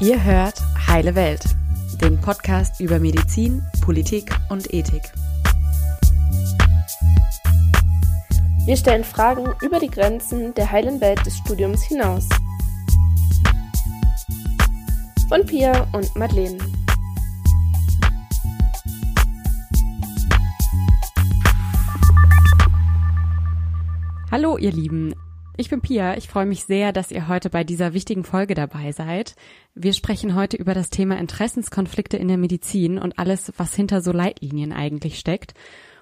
Ihr hört Heile Welt, den Podcast über Medizin, Politik und Ethik. Wir stellen Fragen über die Grenzen der heilen Welt des Studiums hinaus. Von Pia und Madeleine. Hallo ihr Lieben, ich bin Pia. Ich freue mich sehr, dass ihr heute bei dieser wichtigen Folge dabei seid. Wir sprechen heute über das Thema Interessenskonflikte in der Medizin und alles, was hinter so Leitlinien eigentlich steckt.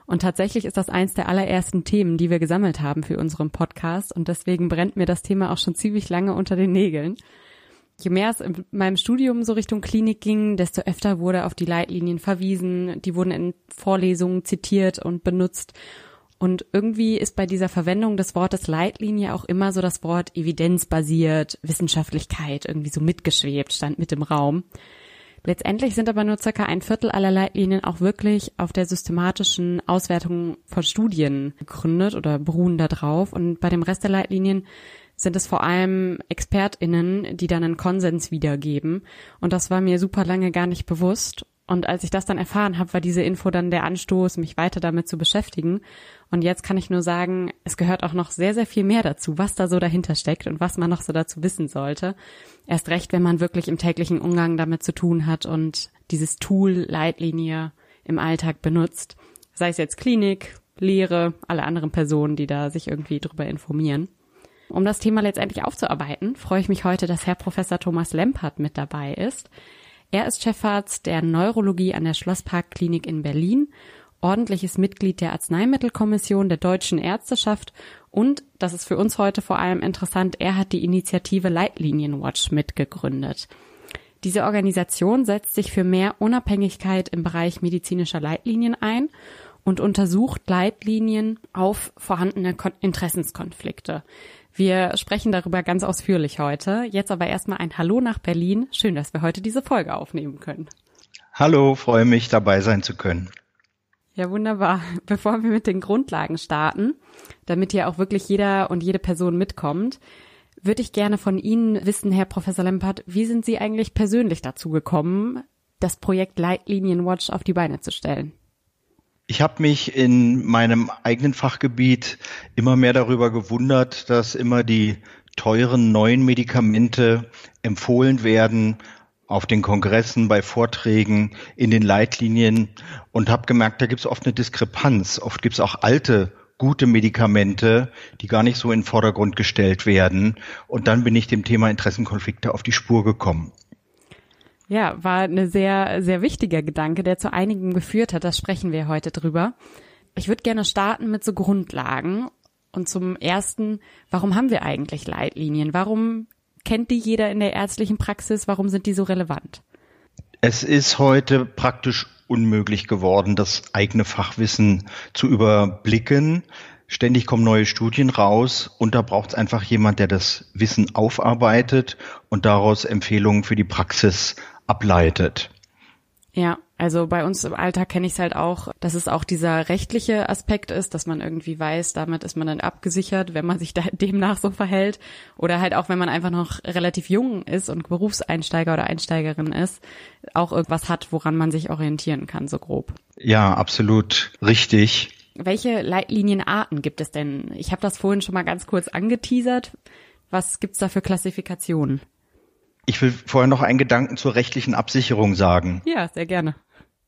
Und tatsächlich ist das eins der allerersten Themen, die wir gesammelt haben für unseren Podcast. Und deswegen brennt mir das Thema auch schon ziemlich lange unter den Nägeln. Je mehr es in meinem Studium so Richtung Klinik ging, desto öfter wurde auf die Leitlinien verwiesen. Die wurden in Vorlesungen zitiert und benutzt. Und irgendwie ist bei dieser Verwendung des Wortes Leitlinie auch immer so das Wort evidenzbasiert, Wissenschaftlichkeit irgendwie so mitgeschwebt, stand mit im Raum. Letztendlich sind aber nur circa ein Viertel aller Leitlinien auch wirklich auf der systematischen Auswertung von Studien gegründet oder beruhen da drauf. Und bei dem Rest der Leitlinien sind es vor allem ExpertInnen, die dann einen Konsens wiedergeben. Und das war mir super lange gar nicht bewusst. Und als ich das dann erfahren habe, war diese Info dann der Anstoß, mich weiter damit zu beschäftigen. Und jetzt kann ich nur sagen, es gehört auch noch sehr, sehr viel mehr dazu, was da so dahinter steckt und was man noch so dazu wissen sollte. Erst recht, wenn man wirklich im täglichen Umgang damit zu tun hat und dieses Tool Leitlinie im Alltag benutzt. Sei es jetzt Klinik, Lehre, alle anderen Personen, die da sich irgendwie drüber informieren. Um das Thema letztendlich aufzuarbeiten, freue ich mich heute, dass Herr Professor Thomas Lempert mit dabei ist. Er ist Chefarzt der Neurologie an der Schlossparkklinik in Berlin, ordentliches Mitglied der Arzneimittelkommission der Deutschen Ärzteschaft und, das ist für uns heute vor allem interessant, er hat die Initiative Leitlinienwatch mitgegründet. Diese Organisation setzt sich für mehr Unabhängigkeit im Bereich medizinischer Leitlinien ein und untersucht Leitlinien auf vorhandene Interessenskonflikte. Wir sprechen darüber ganz ausführlich heute. Jetzt aber erstmal ein Hallo nach Berlin. Schön, dass wir heute diese Folge aufnehmen können. Hallo, freue mich dabei sein zu können. Ja, wunderbar. Bevor wir mit den Grundlagen starten, damit hier auch wirklich jeder und jede Person mitkommt, würde ich gerne von Ihnen wissen, Herr Professor Lempert, wie sind Sie eigentlich persönlich dazu gekommen, das Projekt Leitlinien Watch auf die Beine zu stellen? Ich habe mich in meinem eigenen Fachgebiet immer mehr darüber gewundert, dass immer die teuren neuen Medikamente empfohlen werden auf den Kongressen, bei Vorträgen, in den Leitlinien und habe gemerkt, da gibt es oft eine Diskrepanz. Oft gibt es auch alte gute Medikamente, die gar nicht so in den Vordergrund gestellt werden. Und dann bin ich dem Thema Interessenkonflikte auf die Spur gekommen. Ja, war eine sehr, sehr wichtiger Gedanke, der zu einigen geführt hat. Das sprechen wir heute drüber. Ich würde gerne starten mit so Grundlagen. Und zum ersten, warum haben wir eigentlich Leitlinien? Warum kennt die jeder in der ärztlichen Praxis? Warum sind die so relevant? Es ist heute praktisch unmöglich geworden, das eigene Fachwissen zu überblicken. Ständig kommen neue Studien raus und da braucht es einfach jemand, der das Wissen aufarbeitet und daraus Empfehlungen für die Praxis ableitet. Ja, also bei uns im Alltag kenne ich es halt auch, dass es auch dieser rechtliche Aspekt ist, dass man irgendwie weiß, damit ist man dann abgesichert, wenn man sich da demnach so verhält. Oder halt auch, wenn man einfach noch relativ jung ist und Berufseinsteiger oder Einsteigerin ist, auch irgendwas hat, woran man sich orientieren kann, so grob. Ja, absolut richtig. Welche Leitlinienarten gibt es denn? Ich habe das vorhin schon mal ganz kurz angeteasert. Was gibt's da für Klassifikationen? Ich will vorher noch einen Gedanken zur rechtlichen Absicherung sagen. Ja, sehr gerne.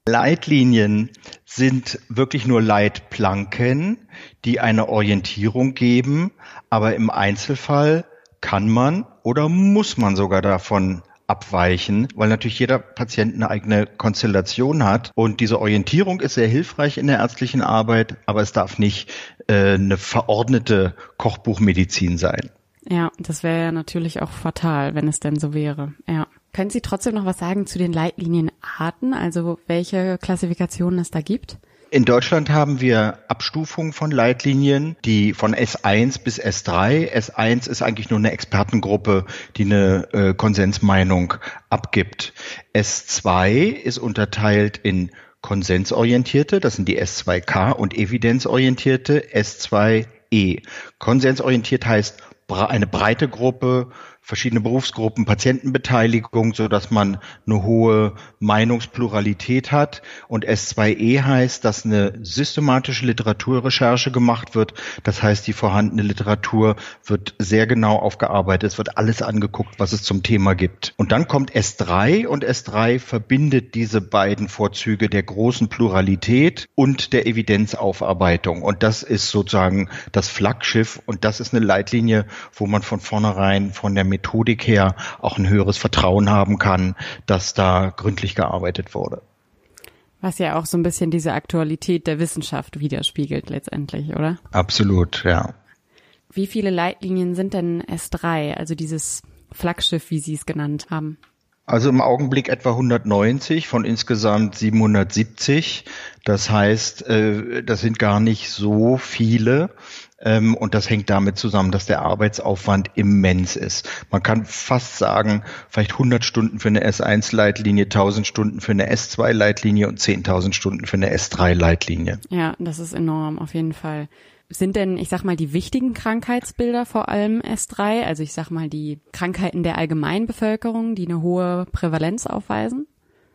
Leitlinien sind wirklich nur Leitplanken, die eine Orientierung geben, aber im Einzelfall kann man oder muss man sogar davon abweichen, weil natürlich jeder Patient eine eigene Konstellation hat. Und diese Orientierung ist sehr hilfreich in der ärztlichen Arbeit, aber es darf nicht äh, eine verordnete Kochbuchmedizin sein. Ja, das wäre ja natürlich auch fatal, wenn es denn so wäre. Ja. Können Sie trotzdem noch was sagen zu den Leitlinienarten, also welche Klassifikationen es da gibt? In Deutschland haben wir Abstufungen von Leitlinien, die von S1 bis S3. S1 ist eigentlich nur eine Expertengruppe, die eine äh, Konsensmeinung abgibt. S2 ist unterteilt in konsensorientierte, das sind die S2K, und evidenzorientierte S2E. Konsensorientiert heißt eine breite Gruppe verschiedene Berufsgruppen, Patientenbeteiligung, so dass man eine hohe Meinungspluralität hat. Und S2E heißt, dass eine systematische Literaturrecherche gemacht wird. Das heißt, die vorhandene Literatur wird sehr genau aufgearbeitet. Es wird alles angeguckt, was es zum Thema gibt. Und dann kommt S3 und S3 verbindet diese beiden Vorzüge der großen Pluralität und der Evidenzaufarbeitung. Und das ist sozusagen das Flaggschiff und das ist eine Leitlinie, wo man von vornherein von der Methodik her auch ein höheres Vertrauen haben kann, dass da gründlich gearbeitet wurde. Was ja auch so ein bisschen diese Aktualität der Wissenschaft widerspiegelt letztendlich, oder? Absolut, ja. Wie viele Leitlinien sind denn S3, also dieses Flaggschiff, wie Sie es genannt haben? Also im Augenblick etwa 190 von insgesamt 770. Das heißt, äh, das sind gar nicht so viele. Ähm, und das hängt damit zusammen, dass der Arbeitsaufwand immens ist. Man kann fast sagen, vielleicht 100 Stunden für eine S1-Leitlinie, 1000 Stunden für eine S2-Leitlinie und 10.000 Stunden für eine S3-Leitlinie. Ja, das ist enorm, auf jeden Fall. Sind denn, ich sag mal, die wichtigen Krankheitsbilder vor allem S3, also ich sag mal die Krankheiten der Allgemeinbevölkerung, die eine hohe Prävalenz aufweisen?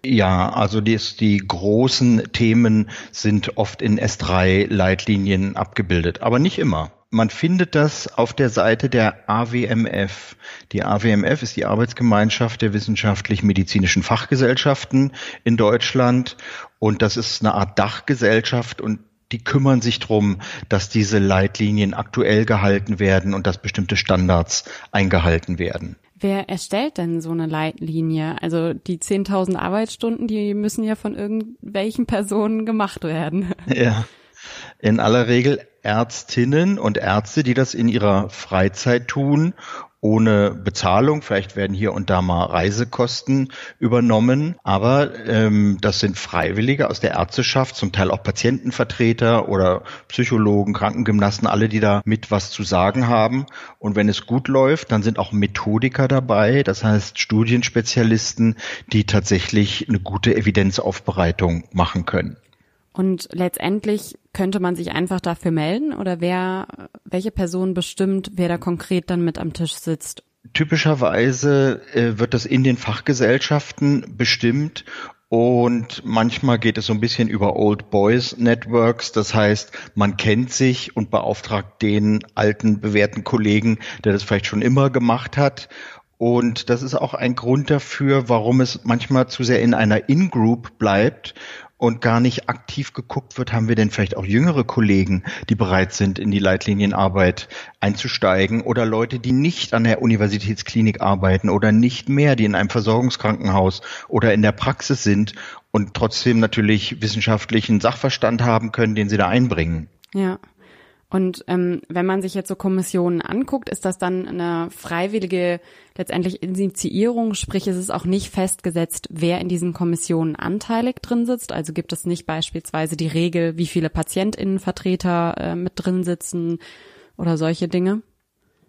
Ja, also die, die großen Themen sind oft in S3-Leitlinien abgebildet, aber nicht immer. Man findet das auf der Seite der AWMF. Die AWMF ist die Arbeitsgemeinschaft der wissenschaftlich-medizinischen Fachgesellschaften in Deutschland und das ist eine Art Dachgesellschaft und die kümmern sich drum, dass diese Leitlinien aktuell gehalten werden und dass bestimmte Standards eingehalten werden. Wer erstellt denn so eine Leitlinie? Also die 10.000 Arbeitsstunden, die müssen ja von irgendwelchen Personen gemacht werden. Ja, in aller Regel Ärztinnen und Ärzte, die das in ihrer Freizeit tun ohne Bezahlung. Vielleicht werden hier und da mal Reisekosten übernommen, aber ähm, das sind Freiwillige aus der Ärzteschaft, zum Teil auch Patientenvertreter oder Psychologen, Krankengymnasten, alle, die da mit was zu sagen haben. Und wenn es gut läuft, dann sind auch Methodiker dabei, das heißt Studienspezialisten, die tatsächlich eine gute Evidenzaufbereitung machen können. Und letztendlich könnte man sich einfach dafür melden oder wer, welche Person bestimmt, wer da konkret dann mit am Tisch sitzt? Typischerweise äh, wird das in den Fachgesellschaften bestimmt und manchmal geht es so ein bisschen über Old Boys Networks. Das heißt, man kennt sich und beauftragt den alten, bewährten Kollegen, der das vielleicht schon immer gemacht hat. Und das ist auch ein Grund dafür, warum es manchmal zu sehr in einer In-Group bleibt und gar nicht aktiv geguckt wird, haben wir denn vielleicht auch jüngere Kollegen, die bereit sind, in die Leitlinienarbeit einzusteigen oder Leute, die nicht an der Universitätsklinik arbeiten oder nicht mehr, die in einem Versorgungskrankenhaus oder in der Praxis sind und trotzdem natürlich wissenschaftlichen Sachverstand haben können, den sie da einbringen. Ja. Und ähm, wenn man sich jetzt so Kommissionen anguckt, ist das dann eine freiwillige letztendlich Initiierung, sprich es ist auch nicht festgesetzt, wer in diesen Kommissionen anteilig drin sitzt. Also gibt es nicht beispielsweise die Regel, wie viele Patientinnenvertreter äh, mit drin sitzen oder solche Dinge.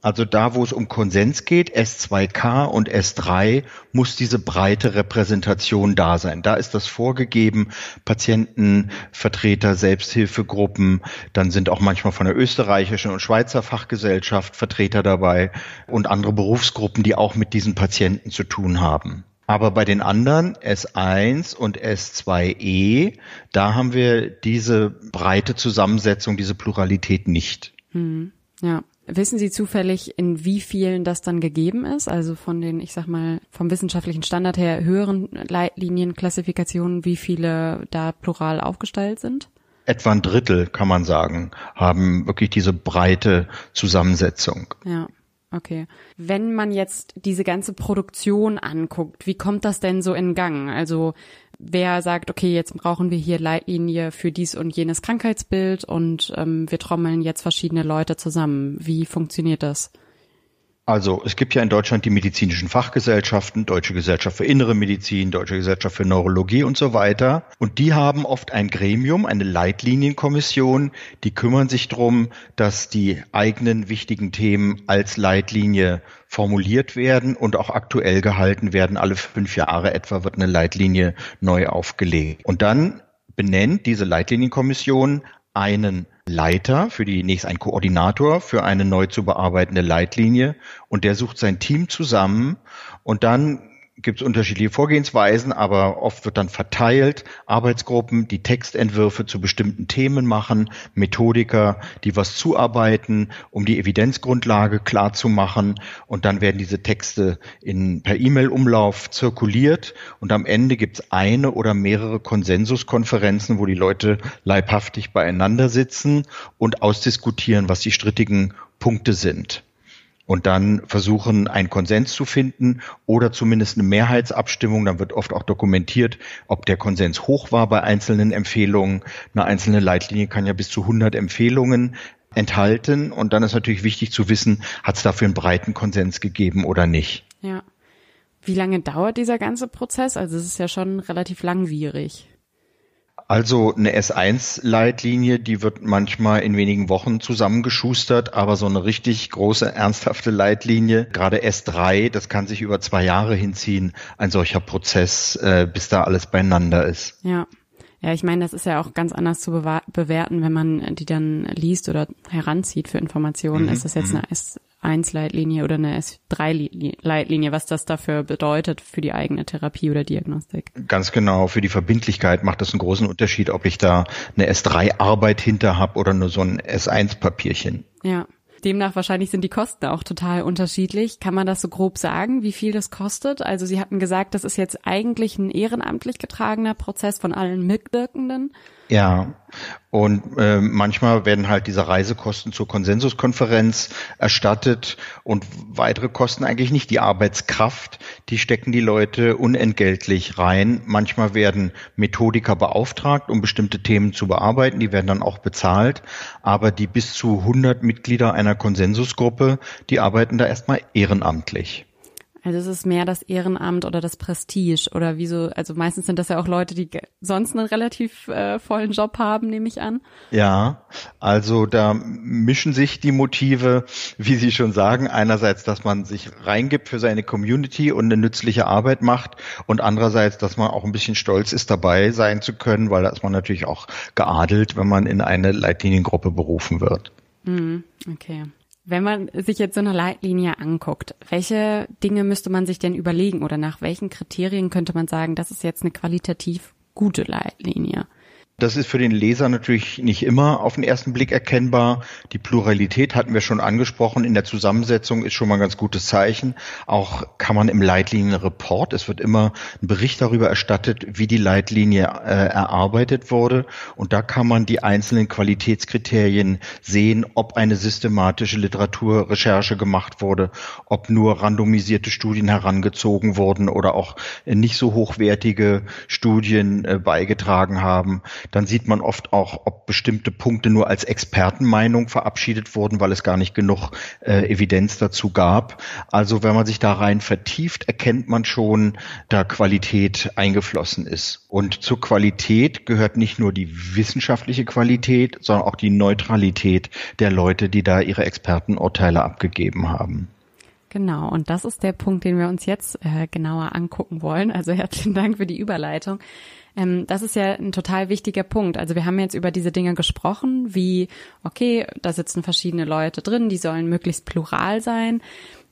Also da, wo es um Konsens geht, S2K und S3, muss diese breite Repräsentation da sein. Da ist das vorgegeben, Patientenvertreter, Selbsthilfegruppen, dann sind auch manchmal von der österreichischen und Schweizer Fachgesellschaft Vertreter dabei und andere Berufsgruppen, die auch mit diesen Patienten zu tun haben. Aber bei den anderen S1 und S2E, da haben wir diese breite Zusammensetzung, diese Pluralität nicht. Hm, ja. Wissen Sie zufällig, in wie vielen das dann gegeben ist? Also von den, ich sag mal, vom wissenschaftlichen Standard her höheren Leitlinienklassifikationen, wie viele da plural aufgestellt sind? Etwa ein Drittel, kann man sagen, haben wirklich diese breite Zusammensetzung. Ja. Okay. Wenn man jetzt diese ganze Produktion anguckt, wie kommt das denn so in Gang? Also wer sagt, okay, jetzt brauchen wir hier Leitlinie für dies und jenes Krankheitsbild und ähm, wir trommeln jetzt verschiedene Leute zusammen. Wie funktioniert das? Also es gibt ja in Deutschland die medizinischen Fachgesellschaften, Deutsche Gesellschaft für Innere Medizin, Deutsche Gesellschaft für Neurologie und so weiter. Und die haben oft ein Gremium, eine Leitlinienkommission, die kümmern sich darum, dass die eigenen wichtigen Themen als Leitlinie formuliert werden und auch aktuell gehalten werden. Alle fünf Jahre etwa wird eine Leitlinie neu aufgelegt. Und dann benennt diese Leitlinienkommission einen Leiter, für die nächst ein Koordinator für eine neu zu bearbeitende Leitlinie und der sucht sein Team zusammen und dann gibt es unterschiedliche Vorgehensweisen, aber oft wird dann verteilt, Arbeitsgruppen, die Textentwürfe zu bestimmten Themen machen, Methodiker, die was zuarbeiten, um die Evidenzgrundlage klar zu machen und dann werden diese Texte in, per E-Mail-Umlauf zirkuliert. Und am Ende gibt es eine oder mehrere Konsensuskonferenzen, wo die Leute leibhaftig beieinander sitzen und ausdiskutieren, was die strittigen Punkte sind und dann versuchen, einen Konsens zu finden oder zumindest eine Mehrheitsabstimmung. Dann wird oft auch dokumentiert, ob der Konsens hoch war bei einzelnen Empfehlungen. Eine einzelne Leitlinie kann ja bis zu 100 Empfehlungen enthalten. Und dann ist natürlich wichtig zu wissen, hat es dafür einen breiten Konsens gegeben oder nicht. Ja. Wie lange dauert dieser ganze Prozess? Also es ist ja schon relativ langwierig. Also eine S1-Leitlinie, die wird manchmal in wenigen Wochen zusammengeschustert, aber so eine richtig große, ernsthafte Leitlinie, gerade S3, das kann sich über zwei Jahre hinziehen, ein solcher Prozess, äh, bis da alles beieinander ist. Ja. Ja, ich meine, das ist ja auch ganz anders zu bewerten, wenn man die dann liest oder heranzieht für Informationen. Mhm. Ist das jetzt mhm. eine S1-Leitlinie oder eine S3-Leitlinie, was das dafür bedeutet für die eigene Therapie oder Diagnostik? Ganz genau. Für die Verbindlichkeit macht das einen großen Unterschied, ob ich da eine S3-Arbeit hinter habe oder nur so ein S1-Papierchen. Ja. Demnach wahrscheinlich sind die Kosten auch total unterschiedlich. Kann man das so grob sagen, wie viel das kostet? Also Sie hatten gesagt, das ist jetzt eigentlich ein ehrenamtlich getragener Prozess von allen Mitwirkenden. Ja, und äh, manchmal werden halt diese Reisekosten zur Konsensuskonferenz erstattet und weitere Kosten eigentlich nicht. Die Arbeitskraft, die stecken die Leute unentgeltlich rein. Manchmal werden Methodiker beauftragt, um bestimmte Themen zu bearbeiten. Die werden dann auch bezahlt. Aber die bis zu 100 Mitglieder einer Konsensusgruppe, die arbeiten da erstmal ehrenamtlich. Also es ist mehr das Ehrenamt oder das Prestige oder wieso, also meistens sind das ja auch Leute, die sonst einen relativ äh, vollen Job haben, nehme ich an. Ja, also da mischen sich die Motive, wie Sie schon sagen, einerseits, dass man sich reingibt für seine Community und eine nützliche Arbeit macht und andererseits, dass man auch ein bisschen stolz ist, dabei sein zu können, weil da ist man natürlich auch geadelt, wenn man in eine Leitliniengruppe berufen wird. Mhm, okay. Wenn man sich jetzt so eine Leitlinie anguckt, welche Dinge müsste man sich denn überlegen oder nach welchen Kriterien könnte man sagen, das ist jetzt eine qualitativ gute Leitlinie? Das ist für den Leser natürlich nicht immer auf den ersten Blick erkennbar. Die Pluralität hatten wir schon angesprochen. In der Zusammensetzung ist schon mal ein ganz gutes Zeichen. Auch kann man im Leitlinienreport, es wird immer ein Bericht darüber erstattet, wie die Leitlinie äh, erarbeitet wurde. Und da kann man die einzelnen Qualitätskriterien sehen, ob eine systematische Literaturrecherche gemacht wurde, ob nur randomisierte Studien herangezogen wurden oder auch nicht so hochwertige Studien äh, beigetragen haben dann sieht man oft auch, ob bestimmte Punkte nur als Expertenmeinung verabschiedet wurden, weil es gar nicht genug äh, Evidenz dazu gab. Also wenn man sich da rein vertieft, erkennt man schon, da Qualität eingeflossen ist. Und zur Qualität gehört nicht nur die wissenschaftliche Qualität, sondern auch die Neutralität der Leute, die da ihre Expertenurteile abgegeben haben. Genau, und das ist der Punkt, den wir uns jetzt äh, genauer angucken wollen. Also herzlichen Dank für die Überleitung. Ähm, das ist ja ein total wichtiger Punkt. Also wir haben jetzt über diese Dinge gesprochen, wie, okay, da sitzen verschiedene Leute drin, die sollen möglichst plural sein.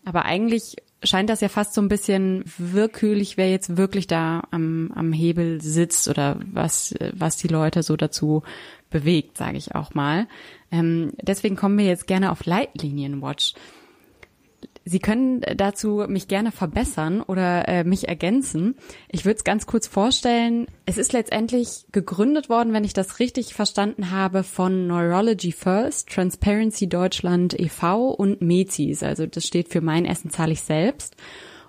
Aber eigentlich scheint das ja fast so ein bisschen willkürlich, wer jetzt wirklich da am, am Hebel sitzt oder was, was die Leute so dazu bewegt, sage ich auch mal. Ähm, deswegen kommen wir jetzt gerne auf Leitlinienwatch. Sie können dazu mich gerne verbessern oder äh, mich ergänzen. Ich würde es ganz kurz vorstellen. Es ist letztendlich gegründet worden, wenn ich das richtig verstanden habe, von Neurology First, Transparency Deutschland e.V. und MEZIS. Also das steht für Mein Essen zahle ich selbst.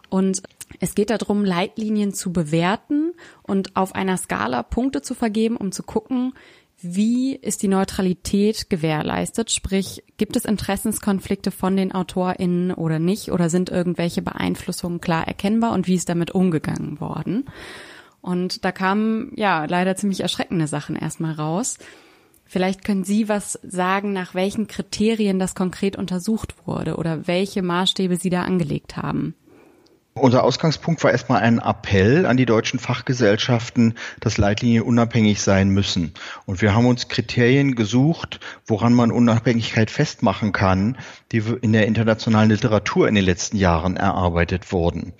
Und es geht darum, Leitlinien zu bewerten und auf einer Skala Punkte zu vergeben, um zu gucken, wie ist die Neutralität gewährleistet? Sprich, gibt es Interessenskonflikte von den AutorInnen oder nicht? Oder sind irgendwelche Beeinflussungen klar erkennbar? Und wie ist damit umgegangen worden? Und da kamen, ja, leider ziemlich erschreckende Sachen erstmal raus. Vielleicht können Sie was sagen, nach welchen Kriterien das konkret untersucht wurde oder welche Maßstäbe Sie da angelegt haben. Unser Ausgangspunkt war erstmal ein Appell an die deutschen Fachgesellschaften, dass Leitlinien unabhängig sein müssen. Und wir haben uns Kriterien gesucht, woran man Unabhängigkeit festmachen kann, die in der internationalen Literatur in den letzten Jahren erarbeitet wurden.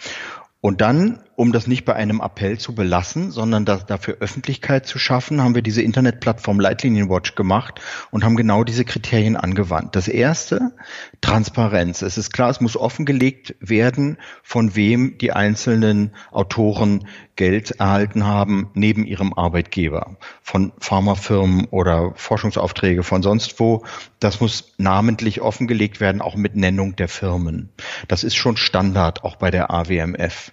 Und dann, um das nicht bei einem Appell zu belassen, sondern das, dafür Öffentlichkeit zu schaffen, haben wir diese Internetplattform Leitlinienwatch gemacht und haben genau diese Kriterien angewandt. Das erste, Transparenz. Es ist klar, es muss offengelegt werden, von wem die einzelnen Autoren Geld erhalten haben, neben ihrem Arbeitgeber. Von Pharmafirmen oder Forschungsaufträge von sonst wo. Das muss namentlich offengelegt werden, auch mit Nennung der Firmen. Das ist schon Standard, auch bei der AWMF.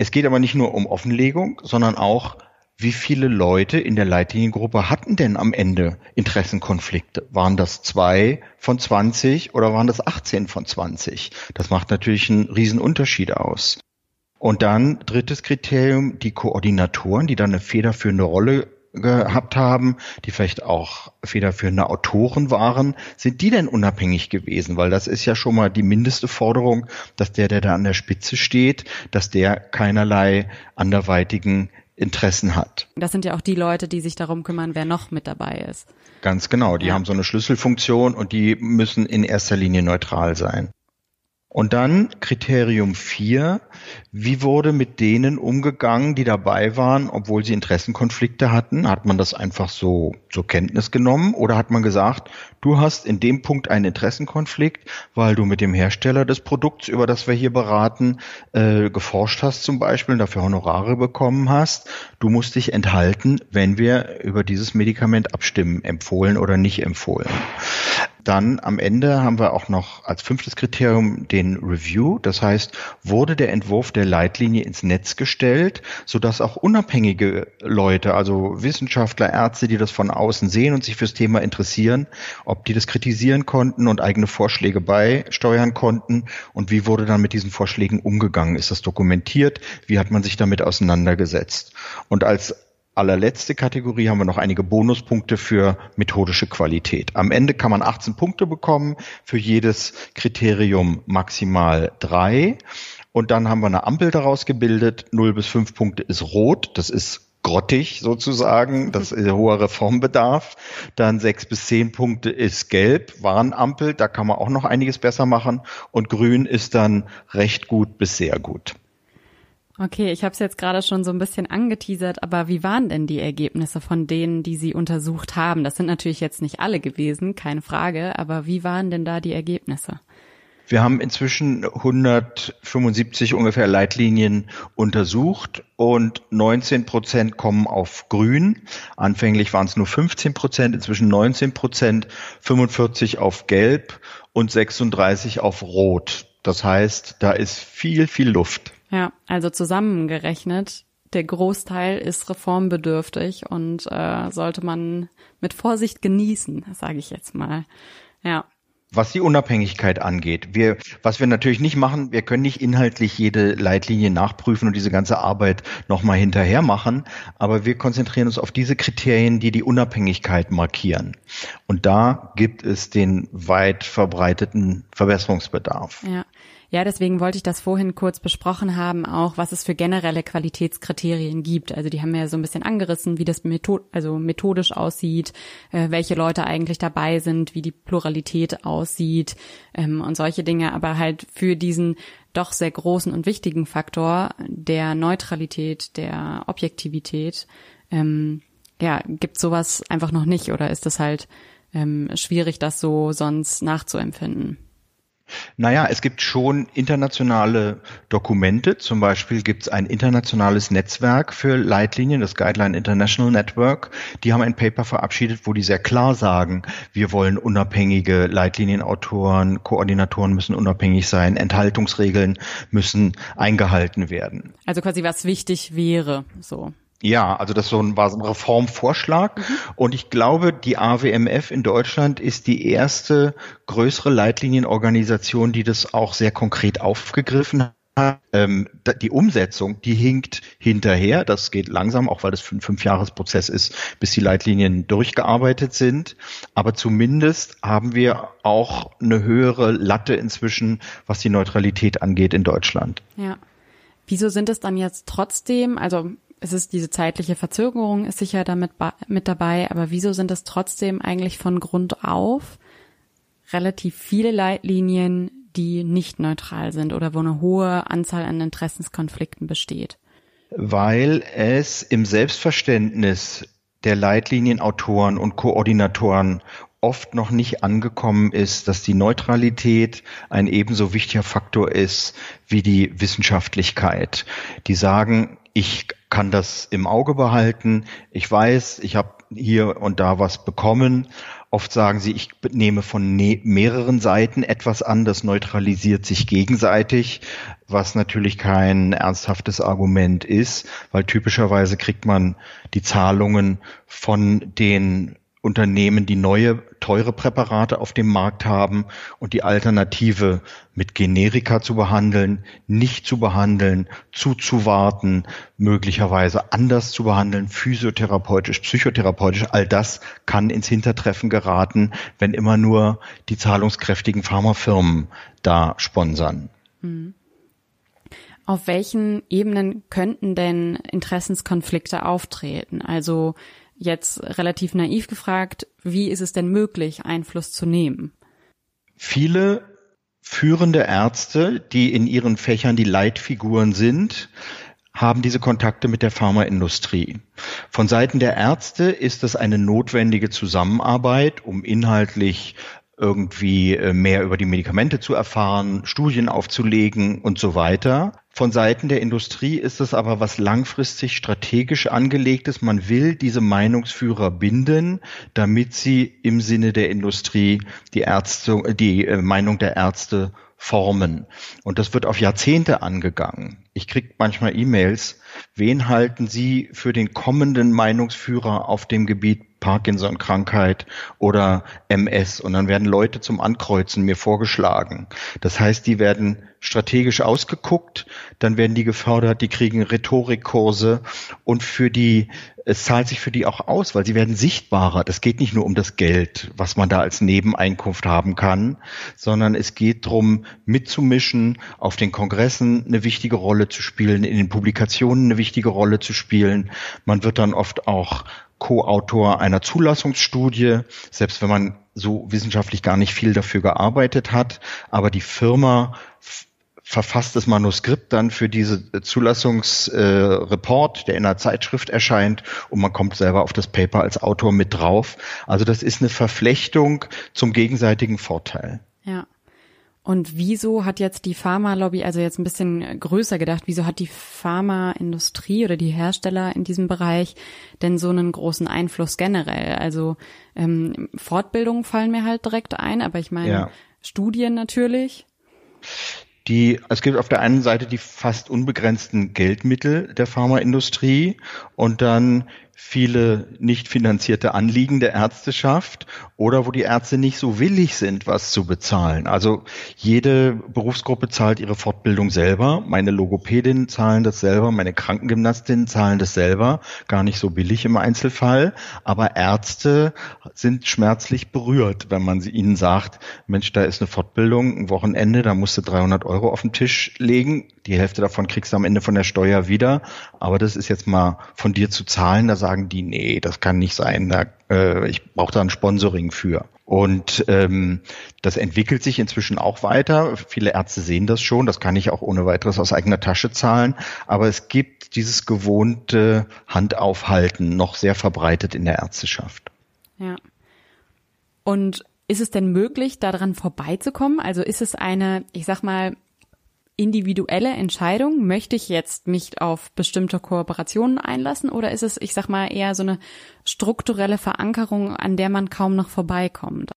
Es geht aber nicht nur um Offenlegung, sondern auch, wie viele Leute in der Leitliniengruppe hatten denn am Ende Interessenkonflikte? Waren das zwei von 20 oder waren das 18 von 20? Das macht natürlich einen riesen Unterschied aus. Und dann drittes Kriterium, die Koordinatoren, die dann eine federführende Rolle gehabt haben, die vielleicht auch federführende Autoren waren, sind die denn unabhängig gewesen? Weil das ist ja schon mal die mindeste Forderung, dass der, der da an der Spitze steht, dass der keinerlei anderweitigen Interessen hat. Das sind ja auch die Leute, die sich darum kümmern, wer noch mit dabei ist. Ganz genau. Die ja. haben so eine Schlüsselfunktion und die müssen in erster Linie neutral sein. Und dann Kriterium 4. Wie wurde mit denen umgegangen, die dabei waren, obwohl sie Interessenkonflikte hatten? Hat man das einfach so zur Kenntnis genommen oder hat man gesagt, du hast in dem Punkt einen Interessenkonflikt, weil du mit dem Hersteller des Produkts, über das wir hier beraten, äh, geforscht hast zum Beispiel und dafür Honorare bekommen hast. Du musst dich enthalten, wenn wir über dieses Medikament abstimmen, empfohlen oder nicht empfohlen. Dann am Ende haben wir auch noch als fünftes Kriterium den Review. Das heißt, wurde der Entwurf der Leitlinie ins Netz gestellt, sodass auch unabhängige Leute, also Wissenschaftler, Ärzte, die das von außen sehen und sich fürs Thema interessieren, ob die das kritisieren konnten und eigene Vorschläge beisteuern konnten und wie wurde dann mit diesen Vorschlägen umgegangen? Ist das dokumentiert? Wie hat man sich damit auseinandergesetzt? Und als allerletzte Kategorie haben wir noch einige Bonuspunkte für methodische Qualität. Am Ende kann man 18 Punkte bekommen, für jedes Kriterium maximal drei. Und dann haben wir eine Ampel daraus gebildet. 0 bis 5 Punkte ist rot, das ist grottig sozusagen, das ist hoher Reformbedarf. Dann 6 bis 10 Punkte ist gelb, Warnampel, da kann man auch noch einiges besser machen. Und grün ist dann recht gut bis sehr gut. Okay, ich habe es jetzt gerade schon so ein bisschen angeteasert, aber wie waren denn die Ergebnisse von denen, die Sie untersucht haben? Das sind natürlich jetzt nicht alle gewesen, keine Frage, aber wie waren denn da die Ergebnisse? Wir haben inzwischen 175 ungefähr Leitlinien untersucht und 19 Prozent kommen auf Grün. Anfänglich waren es nur 15 Prozent, inzwischen 19 Prozent, 45 auf Gelb und 36 auf Rot. Das heißt, da ist viel, viel Luft. Ja, also zusammengerechnet, der Großteil ist reformbedürftig und äh, sollte man mit Vorsicht genießen, sage ich jetzt mal. Ja. Was die Unabhängigkeit angeht, wir, was wir natürlich nicht machen, wir können nicht inhaltlich jede Leitlinie nachprüfen und diese ganze Arbeit nochmal hinterher machen, aber wir konzentrieren uns auf diese Kriterien, die die Unabhängigkeit markieren. Und da gibt es den weit verbreiteten Verbesserungsbedarf. Ja. Ja, deswegen wollte ich das vorhin kurz besprochen haben, auch was es für generelle Qualitätskriterien gibt. Also die haben ja so ein bisschen angerissen, wie das Method also methodisch aussieht, äh, welche Leute eigentlich dabei sind, wie die Pluralität aussieht ähm, und solche Dinge. Aber halt für diesen doch sehr großen und wichtigen Faktor der Neutralität, der Objektivität, ähm, ja, gibt sowas einfach noch nicht oder ist es halt ähm, schwierig, das so sonst nachzuempfinden? Naja, es gibt schon internationale Dokumente. Zum Beispiel gibt es ein internationales Netzwerk für Leitlinien, das Guideline International Network. Die haben ein Paper verabschiedet, wo die sehr klar sagen, wir wollen unabhängige Leitlinienautoren, Koordinatoren müssen unabhängig sein, Enthaltungsregeln müssen eingehalten werden. Also quasi was wichtig wäre, so. Ja, also das so ein, war so ein Reformvorschlag. Mhm. Und ich glaube, die AWMF in Deutschland ist die erste größere Leitlienienorganisation, die das auch sehr konkret aufgegriffen ähm, die Umsetzung, die hinkt hinterher. Das geht langsam, auch weil das ein Fünfjahresprozess ist, bis die Leitlinien durchgearbeitet sind. Aber zumindest haben wir auch eine höhere Latte inzwischen, was die Neutralität angeht in Deutschland. Ja. Wieso sind es dann jetzt trotzdem, also es ist diese zeitliche Verzögerung ist sicher damit mit dabei, aber wieso sind es trotzdem eigentlich von Grund auf relativ viele Leitlinien, die nicht neutral sind oder wo eine hohe Anzahl an Interessenskonflikten besteht? Weil es im Selbstverständnis der Leitlinienautoren und Koordinatoren oft noch nicht angekommen ist, dass die Neutralität ein ebenso wichtiger Faktor ist wie die Wissenschaftlichkeit. Die sagen, ich kann das im Auge behalten, ich weiß, ich habe hier und da was bekommen. Oft sagen sie, ich nehme von ne mehreren Seiten etwas an, das neutralisiert sich gegenseitig, was natürlich kein ernsthaftes Argument ist, weil typischerweise kriegt man die Zahlungen von den Unternehmen, die neue teure Präparate auf dem Markt haben und die Alternative mit Generika zu behandeln, nicht zu behandeln, zuzuwarten, möglicherweise anders zu behandeln, physiotherapeutisch, psychotherapeutisch, all das kann ins Hintertreffen geraten, wenn immer nur die zahlungskräftigen Pharmafirmen da sponsern. Hm. Auf welchen Ebenen könnten denn Interessenskonflikte auftreten? Also jetzt relativ naiv gefragt, wie ist es denn möglich, Einfluss zu nehmen? Viele führende Ärzte, die in ihren Fächern die Leitfiguren sind, haben diese Kontakte mit der Pharmaindustrie. Von Seiten der Ärzte ist es eine notwendige Zusammenarbeit, um inhaltlich irgendwie äh, mehr über die Medikamente zu erfahren, Studien aufzulegen und so weiter. Von Seiten der Industrie ist es aber was langfristig strategisch angelegtes. Man will diese Meinungsführer binden, damit sie im Sinne der Industrie die Ärzte, die äh, Meinung der Ärzte formen. Und das wird auf Jahrzehnte angegangen. Ich kriege manchmal E-Mails. Wen halten Sie für den kommenden Meinungsführer auf dem Gebiet Parkinson-Krankheit oder MS. Und dann werden Leute zum Ankreuzen mir vorgeschlagen. Das heißt, die werden strategisch ausgeguckt, dann werden die gefördert, die kriegen Rhetorikkurse und für die, es zahlt sich für die auch aus, weil sie werden sichtbarer. Das geht nicht nur um das Geld, was man da als Nebeneinkunft haben kann, sondern es geht darum, mitzumischen, auf den Kongressen eine wichtige Rolle zu spielen, in den Publikationen eine wichtige Rolle zu spielen. Man wird dann oft auch Co-Autor einer Zulassungsstudie, selbst wenn man so wissenschaftlich gar nicht viel dafür gearbeitet hat. Aber die Firma verfasst das Manuskript dann für diese Zulassungsreport, äh, der in einer Zeitschrift erscheint und man kommt selber auf das Paper als Autor mit drauf. Also das ist eine Verflechtung zum gegenseitigen Vorteil. Ja. Und wieso hat jetzt die Pharmalobby, also jetzt ein bisschen größer gedacht, wieso hat die Pharmaindustrie oder die Hersteller in diesem Bereich denn so einen großen Einfluss generell? Also ähm, Fortbildungen fallen mir halt direkt ein, aber ich meine ja. Studien natürlich. Die, es gibt auf der einen Seite die fast unbegrenzten Geldmittel der Pharmaindustrie und dann viele nicht finanzierte Anliegen der Ärzteschaft oder wo die Ärzte nicht so willig sind, was zu bezahlen. Also jede Berufsgruppe zahlt ihre Fortbildung selber. Meine Logopädinnen zahlen das selber, meine Krankengymnastinnen zahlen das selber. Gar nicht so billig im Einzelfall. Aber Ärzte sind schmerzlich berührt, wenn man ihnen sagt, Mensch, da ist eine Fortbildung, ein Wochenende, da musst du 300 Euro auf den Tisch legen. Die Hälfte davon kriegst du am Ende von der Steuer wieder. Aber das ist jetzt mal von dir zu zahlen. Da sagen die, nee, das kann nicht sein. Da, äh, ich brauche da ein Sponsoring für. Und ähm, das entwickelt sich inzwischen auch weiter. Viele Ärzte sehen das schon. Das kann ich auch ohne weiteres aus eigener Tasche zahlen. Aber es gibt dieses gewohnte Handaufhalten noch sehr verbreitet in der Ärzteschaft. Ja. Und ist es denn möglich, daran vorbeizukommen? Also ist es eine, ich sag mal, individuelle Entscheidung? Möchte ich jetzt mich auf bestimmte Kooperationen einlassen oder ist es, ich sag mal, eher so eine strukturelle Verankerung, an der man kaum noch vorbeikommt?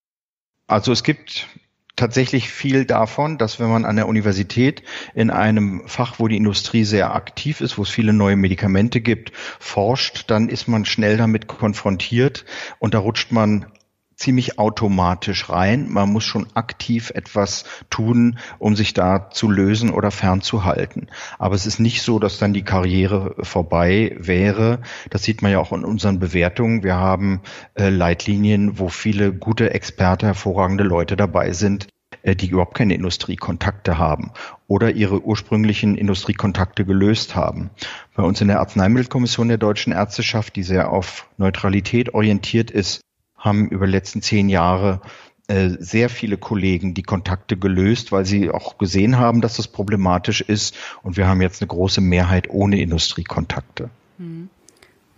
Also es gibt tatsächlich viel davon, dass wenn man an der Universität in einem Fach, wo die Industrie sehr aktiv ist, wo es viele neue Medikamente gibt, forscht, dann ist man schnell damit konfrontiert und da rutscht man ziemlich automatisch rein. Man muss schon aktiv etwas tun, um sich da zu lösen oder fernzuhalten. Aber es ist nicht so, dass dann die Karriere vorbei wäre. Das sieht man ja auch in unseren Bewertungen. Wir haben äh, Leitlinien, wo viele gute Experte, hervorragende Leute dabei sind, äh, die überhaupt keine Industriekontakte haben oder ihre ursprünglichen Industriekontakte gelöst haben. Bei uns in der Arzneimittelkommission der deutschen Ärzteschaft, die sehr auf Neutralität orientiert ist, haben über die letzten zehn Jahre äh, sehr viele Kollegen die Kontakte gelöst, weil sie auch gesehen haben, dass das problematisch ist. Und wir haben jetzt eine große Mehrheit ohne Industriekontakte. Hm.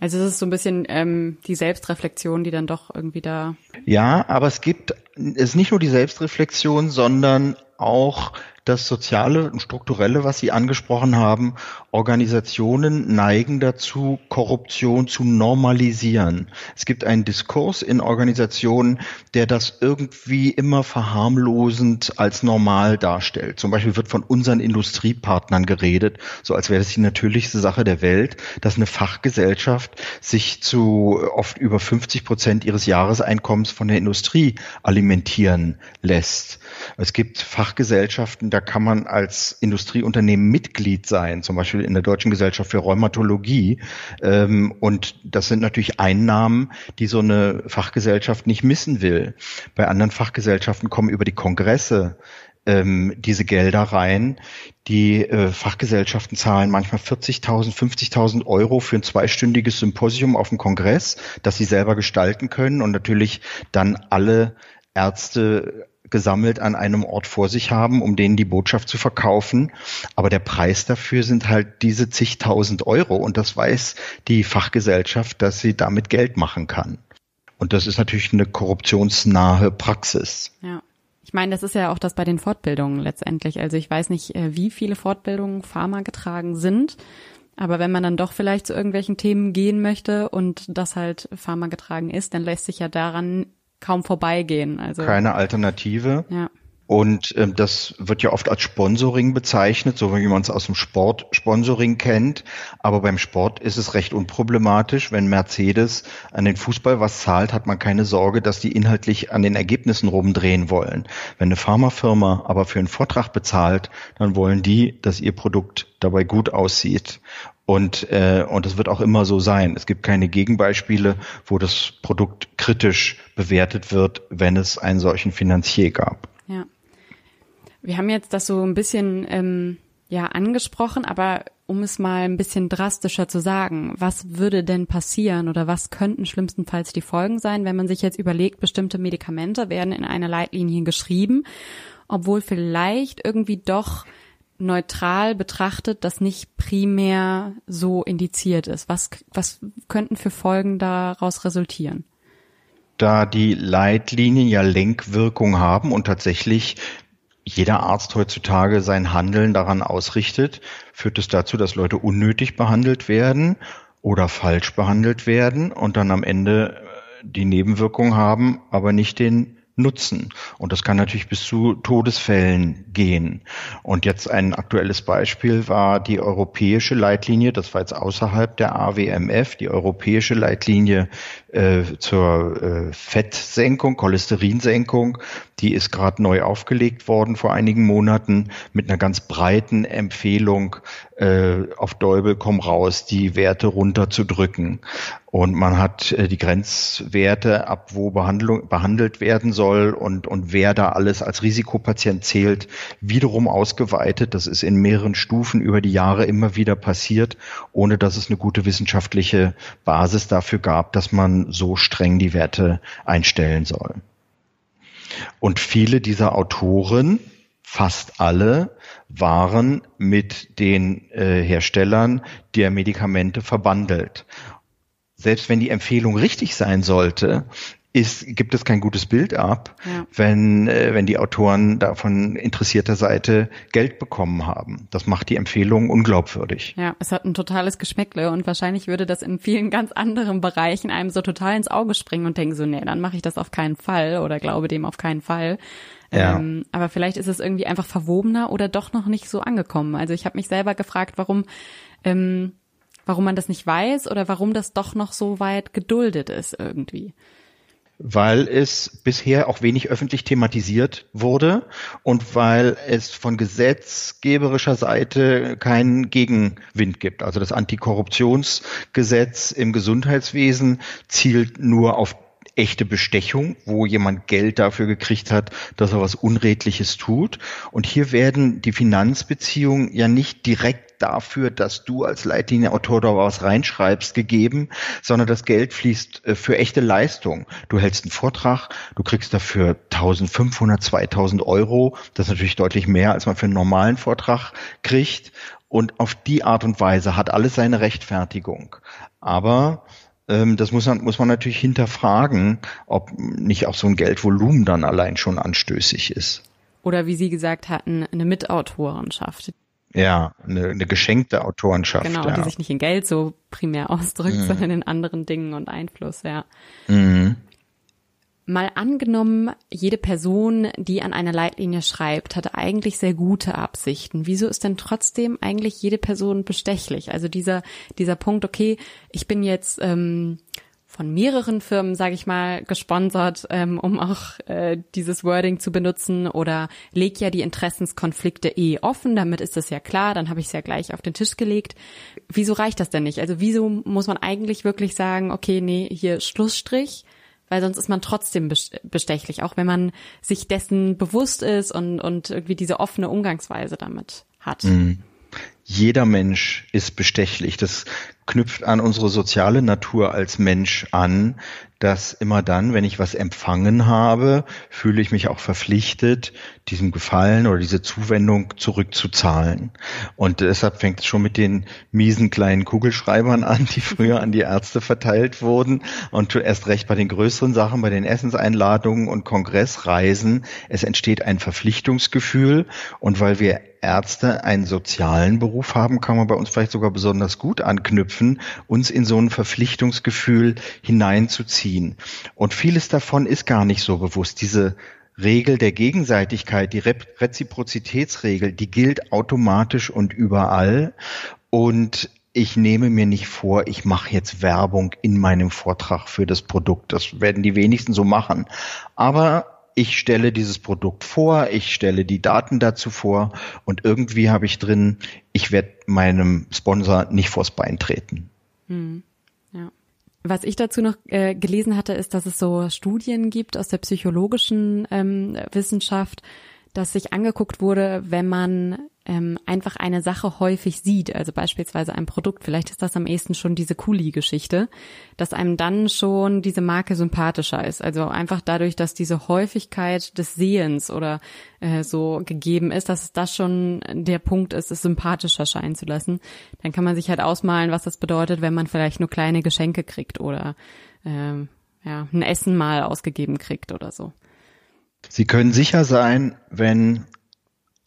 Also es ist so ein bisschen ähm, die Selbstreflexion, die dann doch irgendwie da. Ja, aber es gibt, es ist nicht nur die Selbstreflexion, sondern auch das Soziale und Strukturelle, was Sie angesprochen haben, Organisationen neigen dazu, Korruption zu normalisieren. Es gibt einen Diskurs in Organisationen, der das irgendwie immer verharmlosend als normal darstellt. Zum Beispiel wird von unseren Industriepartnern geredet, so als wäre das die natürlichste Sache der Welt, dass eine Fachgesellschaft sich zu oft über 50 Prozent ihres Jahreseinkommens von der Industrie alimentieren lässt. Es gibt Fachgesellschaften, da kann man als Industrieunternehmen Mitglied sein, zum Beispiel in der Deutschen Gesellschaft für Rheumatologie. Ähm, und das sind natürlich Einnahmen, die so eine Fachgesellschaft nicht missen will. Bei anderen Fachgesellschaften kommen über die Kongresse ähm, diese Gelder rein. Die äh, Fachgesellschaften zahlen manchmal 40.000, 50.000 Euro für ein zweistündiges Symposium auf dem Kongress, das sie selber gestalten können und natürlich dann alle Ärzte gesammelt an einem Ort vor sich haben, um denen die Botschaft zu verkaufen. Aber der Preis dafür sind halt diese zigtausend Euro. Und das weiß die Fachgesellschaft, dass sie damit Geld machen kann. Und das ist natürlich eine korruptionsnahe Praxis. Ja. Ich meine, das ist ja auch das bei den Fortbildungen letztendlich. Also ich weiß nicht, äh, wie viele Fortbildungen Pharma getragen sind. Aber wenn man dann doch vielleicht zu irgendwelchen Themen gehen möchte und das halt Pharma getragen ist, dann lässt sich ja daran kaum vorbeigehen. Also keine Alternative. Ja. Und ähm, das wird ja oft als Sponsoring bezeichnet, so wie man es aus dem Sport Sponsoring kennt. Aber beim Sport ist es recht unproblematisch. Wenn Mercedes an den Fußball was zahlt, hat man keine Sorge, dass die inhaltlich an den Ergebnissen rumdrehen wollen. Wenn eine Pharmafirma aber für einen Vortrag bezahlt, dann wollen die, dass ihr Produkt dabei gut aussieht. Und, äh, und es wird auch immer so sein. Es gibt keine Gegenbeispiele, wo das Produkt kritisch bewertet wird, wenn es einen solchen Finanzier gab. Ja. Wir haben jetzt das so ein bisschen ähm, ja angesprochen, aber um es mal ein bisschen drastischer zu sagen, was würde denn passieren oder was könnten schlimmstenfalls die Folgen sein, wenn man sich jetzt überlegt, bestimmte Medikamente werden in einer Leitlinie geschrieben, obwohl vielleicht irgendwie doch neutral betrachtet das nicht primär so indiziert ist? Was, was könnten für Folgen daraus resultieren? Da die Leitlinien ja Lenkwirkung haben und tatsächlich jeder Arzt heutzutage sein Handeln daran ausrichtet, führt es dazu, dass Leute unnötig behandelt werden oder falsch behandelt werden und dann am Ende die Nebenwirkung haben, aber nicht den nutzen. Und das kann natürlich bis zu Todesfällen gehen. Und jetzt ein aktuelles Beispiel war die europäische Leitlinie, das war jetzt außerhalb der AWMF, die europäische Leitlinie äh, zur äh, Fettsenkung, Cholesterinsenkung. Die ist gerade neu aufgelegt worden vor einigen Monaten mit einer ganz breiten Empfehlung, äh, auf Däubel komm raus, die Werte runterzudrücken. Und man hat äh, die Grenzwerte, ab wo Behandlung, behandelt werden soll und, und wer da alles als Risikopatient zählt, wiederum ausgeweitet. Das ist in mehreren Stufen über die Jahre immer wieder passiert, ohne dass es eine gute wissenschaftliche Basis dafür gab, dass man so streng die Werte einstellen soll. Und viele dieser Autoren, fast alle, waren mit den äh, Herstellern der Medikamente verbandelt selbst wenn die Empfehlung richtig sein sollte, ist, gibt es kein gutes Bild ab, ja. wenn, äh, wenn die Autoren da von interessierter Seite Geld bekommen haben. Das macht die Empfehlung unglaubwürdig. Ja, es hat ein totales Geschmäckle und wahrscheinlich würde das in vielen ganz anderen Bereichen einem so total ins Auge springen und denken so, nee, dann mache ich das auf keinen Fall oder glaube dem auf keinen Fall. Ja. Ähm, aber vielleicht ist es irgendwie einfach verwobener oder doch noch nicht so angekommen. Also ich habe mich selber gefragt, warum ähm, warum man das nicht weiß oder warum das doch noch so weit geduldet ist irgendwie. weil es bisher auch wenig öffentlich thematisiert wurde und weil es von gesetzgeberischer Seite keinen Gegenwind gibt. Also das Antikorruptionsgesetz im Gesundheitswesen zielt nur auf echte Bestechung, wo jemand Geld dafür gekriegt hat, dass er was Unredliches tut. Und hier werden die Finanzbeziehungen ja nicht direkt dafür, dass du als Leitlinienautor da was reinschreibst, gegeben, sondern das Geld fließt äh, für echte Leistung. Du hältst einen Vortrag, du kriegst dafür 1500, 2000 Euro. Das ist natürlich deutlich mehr, als man für einen normalen Vortrag kriegt. Und auf die Art und Weise hat alles seine Rechtfertigung. Aber das muss man, muss man natürlich hinterfragen, ob nicht auch so ein Geldvolumen dann allein schon anstößig ist. Oder wie Sie gesagt hatten, eine Mitautorenschaft. Ja, eine, eine geschenkte Autorenschaft. Genau, ja. die sich nicht in Geld so primär ausdrückt, mhm. sondern in anderen Dingen und Einfluss, ja. Mhm. Mal angenommen, jede Person, die an einer Leitlinie schreibt, hat eigentlich sehr gute Absichten. Wieso ist denn trotzdem eigentlich jede Person bestechlich? Also dieser, dieser Punkt, okay, ich bin jetzt ähm, von mehreren Firmen, sage ich mal, gesponsert, ähm, um auch äh, dieses Wording zu benutzen oder leg ja die Interessenskonflikte eh offen, damit ist das ja klar, dann habe ich es ja gleich auf den Tisch gelegt. Wieso reicht das denn nicht? Also wieso muss man eigentlich wirklich sagen, okay, nee, hier Schlussstrich, weil sonst ist man trotzdem bestechlich, auch wenn man sich dessen bewusst ist und, und irgendwie diese offene Umgangsweise damit hat. Mhm. Jeder Mensch ist bestechlich. Das knüpft an unsere soziale Natur als Mensch an, dass immer dann, wenn ich was empfangen habe, fühle ich mich auch verpflichtet, diesem Gefallen oder diese Zuwendung zurückzuzahlen. Und deshalb fängt es schon mit den miesen kleinen Kugelschreibern an, die früher an die Ärzte verteilt wurden. Und erst recht bei den größeren Sachen, bei den Essenseinladungen und Kongressreisen. Es entsteht ein Verpflichtungsgefühl. Und weil wir Ärzte einen sozialen Beruf haben, kann man bei uns vielleicht sogar besonders gut anknüpfen, uns in so ein Verpflichtungsgefühl hineinzuziehen. Und vieles davon ist gar nicht so bewusst. Diese Regel der Gegenseitigkeit, die Reziprozitätsregel, die gilt automatisch und überall. Und ich nehme mir nicht vor, ich mache jetzt Werbung in meinem Vortrag für das Produkt. Das werden die wenigsten so machen. Aber ich stelle dieses Produkt vor, ich stelle die Daten dazu vor und irgendwie habe ich drin, ich werde meinem Sponsor nicht vors Bein treten. Hm. Ja. Was ich dazu noch äh, gelesen hatte, ist, dass es so Studien gibt aus der psychologischen ähm, Wissenschaft, dass sich angeguckt wurde, wenn man ähm, einfach eine Sache häufig sieht, also beispielsweise ein Produkt, vielleicht ist das am ehesten schon diese Kuli-Geschichte, dass einem dann schon diese Marke sympathischer ist. Also einfach dadurch, dass diese Häufigkeit des Sehens oder äh, so gegeben ist, dass das schon der Punkt ist, es sympathischer scheinen zu lassen. Dann kann man sich halt ausmalen, was das bedeutet, wenn man vielleicht nur kleine Geschenke kriegt oder äh, ja, ein Essen mal ausgegeben kriegt oder so. Sie können sicher sein, wenn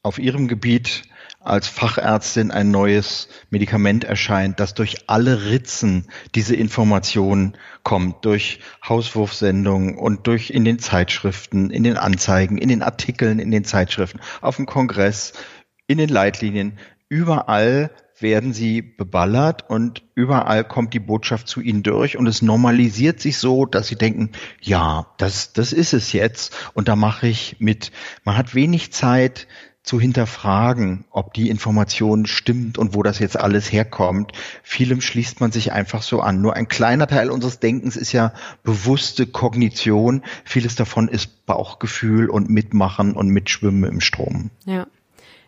auf Ihrem Gebiet als Fachärztin ein neues Medikament erscheint, das durch alle Ritzen diese Information kommt, durch Hauswurfsendungen und durch in den Zeitschriften, in den Anzeigen, in den Artikeln, in den Zeitschriften, auf dem Kongress, in den Leitlinien. Überall werden sie beballert und überall kommt die Botschaft zu ihnen durch und es normalisiert sich so, dass sie denken, ja, das, das ist es jetzt und da mache ich mit. Man hat wenig Zeit, zu hinterfragen, ob die Information stimmt und wo das jetzt alles herkommt. Vielem schließt man sich einfach so an. Nur ein kleiner Teil unseres Denkens ist ja bewusste Kognition. Vieles davon ist Bauchgefühl und Mitmachen und Mitschwimmen im Strom. Ja.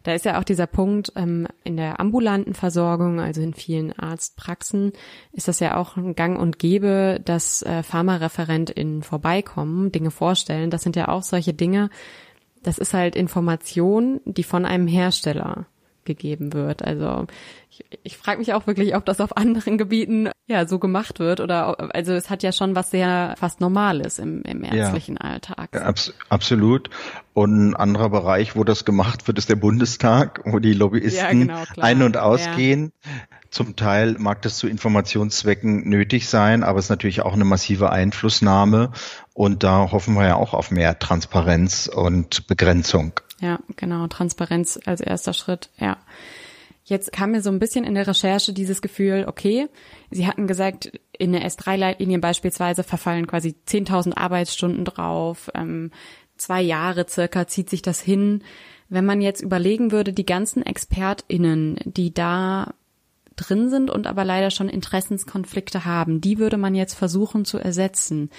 Da ist ja auch dieser Punkt ähm, in der ambulanten Versorgung, also in vielen Arztpraxen, ist das ja auch ein Gang und Gäbe, dass äh, PharmareferentInnen vorbeikommen, Dinge vorstellen. Das sind ja auch solche Dinge, das ist halt Information, die von einem Hersteller gegeben wird. Also ich, ich frage mich auch wirklich, ob das auf anderen Gebieten ja so gemacht wird oder also es hat ja schon was sehr fast Normales im, im ärztlichen ja, Alltag. Ja, abs absolut. Und ein anderer Bereich, wo das gemacht wird, ist der Bundestag, wo die Lobbyisten ja, genau, ein- und ausgehen. Zum Teil mag das zu Informationszwecken nötig sein, aber es ist natürlich auch eine massive Einflussnahme. Und da hoffen wir ja auch auf mehr Transparenz und Begrenzung. Ja, genau. Transparenz als erster Schritt, ja. Jetzt kam mir so ein bisschen in der Recherche dieses Gefühl, okay, Sie hatten gesagt, in der S3-Leitlinie beispielsweise verfallen quasi 10.000 Arbeitsstunden drauf, ähm, zwei Jahre circa zieht sich das hin. Wenn man jetzt überlegen würde, die ganzen ExpertInnen, die da drin sind und aber leider schon Interessenskonflikte haben, die würde man jetzt versuchen zu ersetzen.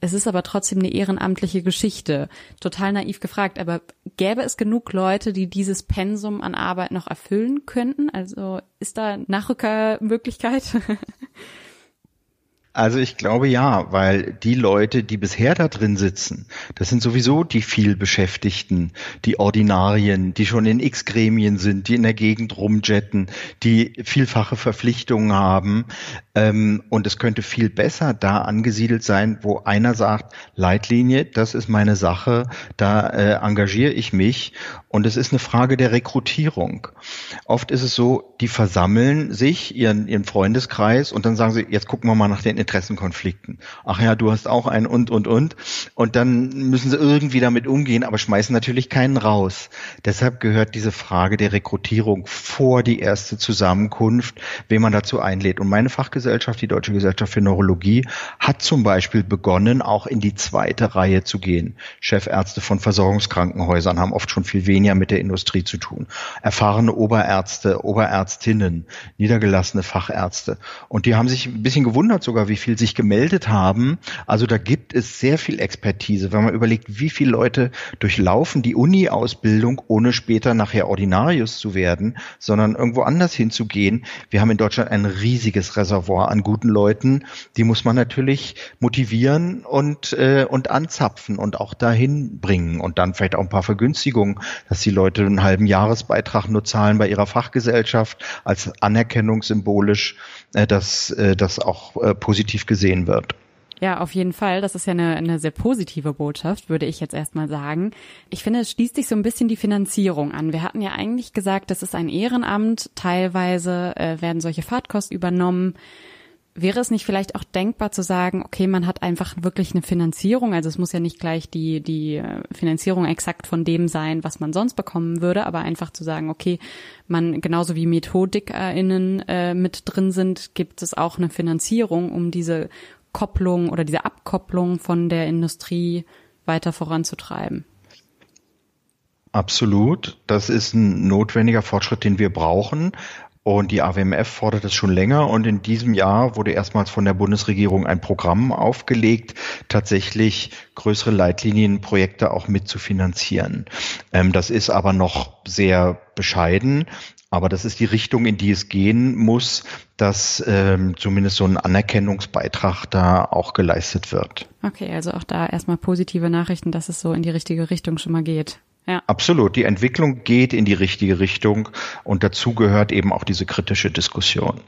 Es ist aber trotzdem eine ehrenamtliche Geschichte. Total naiv gefragt, aber gäbe es genug Leute, die dieses Pensum an Arbeit noch erfüllen könnten? Also ist da Nachrückermöglichkeit? Also ich glaube ja, weil die Leute, die bisher da drin sitzen, das sind sowieso die viel Beschäftigten, die Ordinarien, die schon in X-Gremien sind, die in der Gegend rumjetten, die vielfache Verpflichtungen haben. Ähm, und es könnte viel besser da angesiedelt sein, wo einer sagt, Leitlinie, das ist meine Sache, da äh, engagiere ich mich. Und es ist eine Frage der Rekrutierung. Oft ist es so, die versammeln sich, ihren, ihren Freundeskreis, und dann sagen sie, jetzt gucken wir mal nach den Interessenkonflikten. Ach ja, du hast auch einen und, und, und. Und dann müssen sie irgendwie damit umgehen, aber schmeißen natürlich keinen raus. Deshalb gehört diese Frage der Rekrutierung vor die erste Zusammenkunft, wen man dazu einlädt. Und meine Fachgesellschaft, die Deutsche Gesellschaft für Neurologie, hat zum Beispiel begonnen, auch in die zweite Reihe zu gehen. Chefärzte von Versorgungskrankenhäusern haben oft schon viel weniger mit der Industrie zu tun. Erfahrene Oberärzte, Oberärztinnen, niedergelassene Fachärzte. Und die haben sich ein bisschen gewundert sogar, wie viel sich gemeldet haben. Also da gibt es sehr viel Expertise, wenn man überlegt, wie viele Leute durchlaufen die Uni-Ausbildung, ohne später nachher Ordinarius zu werden, sondern irgendwo anders hinzugehen. Wir haben in Deutschland ein riesiges Reservoir an guten Leuten. Die muss man natürlich motivieren und, äh, und anzapfen und auch dahin bringen und dann vielleicht auch ein paar Vergünstigungen, dass die Leute einen halben Jahresbeitrag nur zahlen bei ihrer Fachgesellschaft als Anerkennung symbolisch, dass äh, das auch äh, positiv gesehen wird. Ja, auf jeden Fall. Das ist ja eine, eine sehr positive Botschaft, würde ich jetzt erstmal sagen. Ich finde, es schließt sich so ein bisschen die Finanzierung an. Wir hatten ja eigentlich gesagt, das ist ein Ehrenamt. Teilweise äh, werden solche Fahrtkosten übernommen. Wäre es nicht vielleicht auch denkbar zu sagen, okay, man hat einfach wirklich eine Finanzierung, also es muss ja nicht gleich die, die äh, Finanzierung exakt von dem sein, was man sonst bekommen würde, aber einfach zu sagen, okay, man genauso wie MethodikerInnen äh, mit drin sind, gibt es auch eine Finanzierung, um diese Kopplung oder diese Abkopplung von der Industrie weiter voranzutreiben. Absolut. Das ist ein notwendiger Fortschritt, den wir brauchen. Und die AWMF fordert es schon länger. Und in diesem Jahr wurde erstmals von der Bundesregierung ein Programm aufgelegt, tatsächlich größere Leitlinienprojekte auch mitzufinanzieren. Ähm, das ist aber noch sehr bescheiden. Aber das ist die Richtung, in die es gehen muss, dass ähm, zumindest so ein Anerkennungsbeitrag da auch geleistet wird. Okay, also auch da erstmal positive Nachrichten, dass es so in die richtige Richtung schon mal geht. Ja. Absolut. Die Entwicklung geht in die richtige Richtung und dazu gehört eben auch diese kritische Diskussion.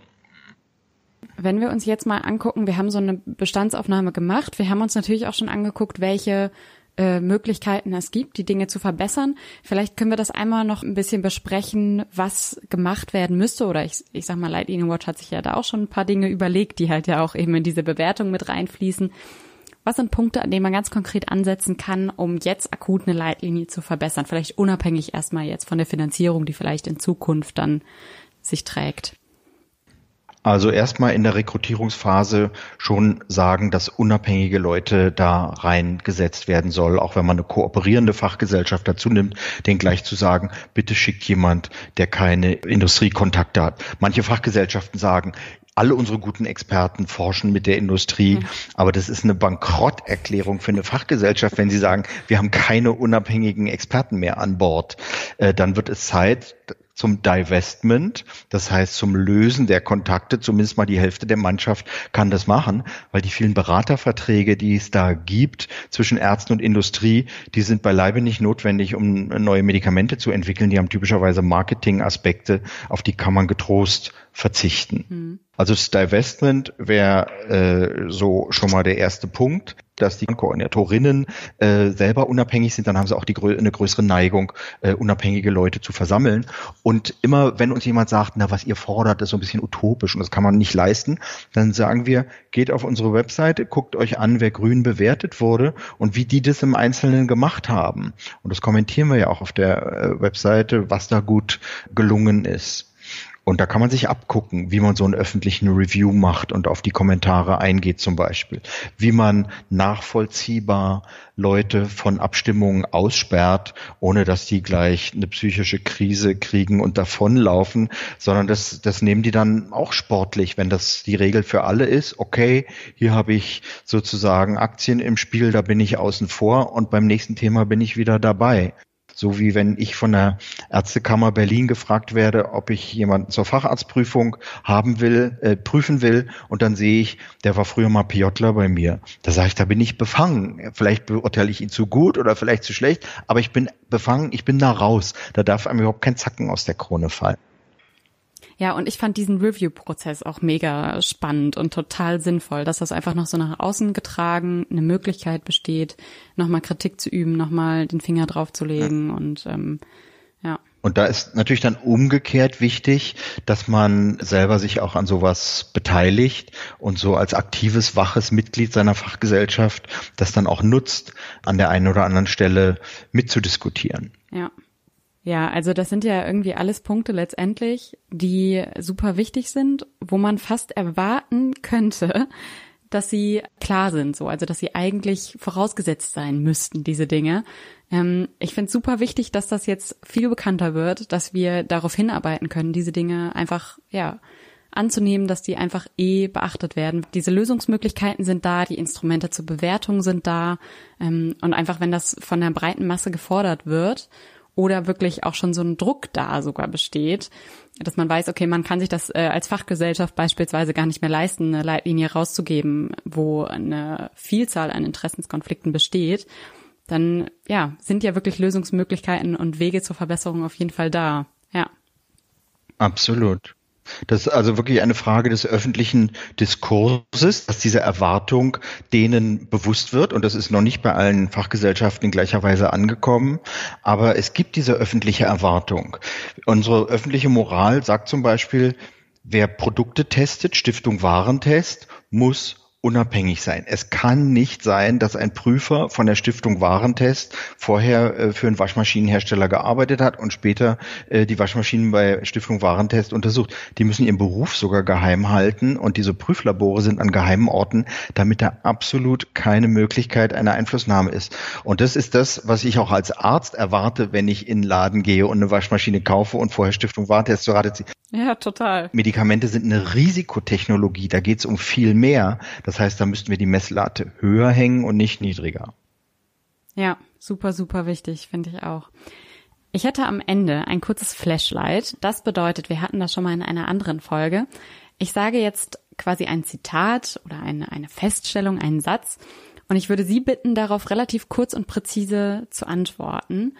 Wenn wir uns jetzt mal angucken, wir haben so eine Bestandsaufnahme gemacht. Wir haben uns natürlich auch schon angeguckt, welche äh, Möglichkeiten es gibt, die Dinge zu verbessern. Vielleicht können wir das einmal noch ein bisschen besprechen, was gemacht werden müsste. Oder ich, ich sag mal, Lightning Watch hat sich ja da auch schon ein paar Dinge überlegt, die halt ja auch eben in diese Bewertung mit reinfließen. Was sind Punkte, an denen man ganz konkret ansetzen kann, um jetzt akut eine Leitlinie zu verbessern? Vielleicht unabhängig erstmal jetzt von der Finanzierung, die vielleicht in Zukunft dann sich trägt. Also erstmal in der Rekrutierungsphase schon sagen, dass unabhängige Leute da reingesetzt werden soll, auch wenn man eine kooperierende Fachgesellschaft dazu nimmt, den gleich zu sagen, bitte schickt jemand, der keine Industriekontakte hat. Manche Fachgesellschaften sagen, alle unsere guten Experten forschen mit der Industrie. Mhm. Aber das ist eine Bankrotterklärung für eine Fachgesellschaft, wenn sie sagen, wir haben keine unabhängigen Experten mehr an Bord. Äh, dann wird es Zeit, zum Divestment, das heißt zum Lösen der Kontakte, zumindest mal die Hälfte der Mannschaft kann das machen, weil die vielen Beraterverträge, die es da gibt zwischen Ärzten und Industrie, die sind beileibe nicht notwendig, um neue Medikamente zu entwickeln. Die haben typischerweise Marketingaspekte, auf die kann man getrost verzichten. Mhm. Also das Divestment wäre äh, so schon mal der erste Punkt, dass die Koordinatorinnen äh, selber unabhängig sind, dann haben sie auch die eine größere Neigung, äh, unabhängige Leute zu versammeln. Und immer, wenn uns jemand sagt, na, was ihr fordert, ist so ein bisschen utopisch und das kann man nicht leisten, dann sagen wir, geht auf unsere Webseite, guckt euch an, wer grün bewertet wurde und wie die das im Einzelnen gemacht haben. Und das kommentieren wir ja auch auf der äh, Webseite, was da gut gelungen ist. Und da kann man sich abgucken, wie man so einen öffentlichen Review macht und auf die Kommentare eingeht zum Beispiel. Wie man nachvollziehbar Leute von Abstimmungen aussperrt, ohne dass die gleich eine psychische Krise kriegen und davonlaufen, sondern das, das nehmen die dann auch sportlich, wenn das die Regel für alle ist. Okay, hier habe ich sozusagen Aktien im Spiel, da bin ich außen vor und beim nächsten Thema bin ich wieder dabei. So wie wenn ich von der Ärztekammer Berlin gefragt werde, ob ich jemanden zur Facharztprüfung haben will, äh, prüfen will, und dann sehe ich, der war früher mal Piotler bei mir. Da sage ich, da bin ich befangen. Vielleicht beurteile ich ihn zu gut oder vielleicht zu schlecht, aber ich bin befangen, ich bin da raus. Da darf einem überhaupt kein Zacken aus der Krone fallen. Ja, und ich fand diesen Review-Prozess auch mega spannend und total sinnvoll, dass das einfach noch so nach außen getragen eine Möglichkeit besteht, nochmal Kritik zu üben, nochmal den Finger draufzulegen ja. und ähm, ja. Und da ist natürlich dann umgekehrt wichtig, dass man selber sich auch an sowas beteiligt und so als aktives, waches Mitglied seiner Fachgesellschaft das dann auch nutzt, an der einen oder anderen Stelle mitzudiskutieren. Ja. Ja, also das sind ja irgendwie alles Punkte letztendlich, die super wichtig sind, wo man fast erwarten könnte, dass sie klar sind, so, also dass sie eigentlich vorausgesetzt sein müssten, diese Dinge. Ähm, ich finde es super wichtig, dass das jetzt viel bekannter wird, dass wir darauf hinarbeiten können, diese Dinge einfach, ja, anzunehmen, dass die einfach eh beachtet werden. Diese Lösungsmöglichkeiten sind da, die Instrumente zur Bewertung sind da ähm, und einfach, wenn das von der breiten Masse gefordert wird oder wirklich auch schon so ein Druck da sogar besteht, dass man weiß, okay, man kann sich das äh, als Fachgesellschaft beispielsweise gar nicht mehr leisten, eine Leitlinie rauszugeben, wo eine Vielzahl an Interessenskonflikten besteht, dann ja, sind ja wirklich Lösungsmöglichkeiten und Wege zur Verbesserung auf jeden Fall da. Ja. Absolut. Das ist also wirklich eine Frage des öffentlichen Diskurses, dass diese Erwartung denen bewusst wird. Und das ist noch nicht bei allen Fachgesellschaften in gleicher Weise angekommen. Aber es gibt diese öffentliche Erwartung. Unsere öffentliche Moral sagt zum Beispiel, wer Produkte testet, Stiftung Warentest, muss unabhängig sein. Es kann nicht sein, dass ein Prüfer von der Stiftung Warentest vorher äh, für einen Waschmaschinenhersteller gearbeitet hat und später äh, die Waschmaschinen bei Stiftung Warentest untersucht. Die müssen ihren Beruf sogar geheim halten und diese Prüflabore sind an geheimen Orten, damit da absolut keine Möglichkeit einer Einflussnahme ist. Und das ist das, was ich auch als Arzt erwarte, wenn ich in den Laden gehe und eine Waschmaschine kaufe und vorher Stiftung Warentest zu Rate ziehe. Ja, total. Medikamente sind eine Risikotechnologie, da geht es um viel mehr. Das heißt, da müssten wir die Messlatte höher hängen und nicht niedriger. Ja, super, super wichtig, finde ich auch. Ich hätte am Ende ein kurzes Flashlight. Das bedeutet, wir hatten das schon mal in einer anderen Folge. Ich sage jetzt quasi ein Zitat oder eine, eine Feststellung, einen Satz. Und ich würde Sie bitten, darauf relativ kurz und präzise zu antworten.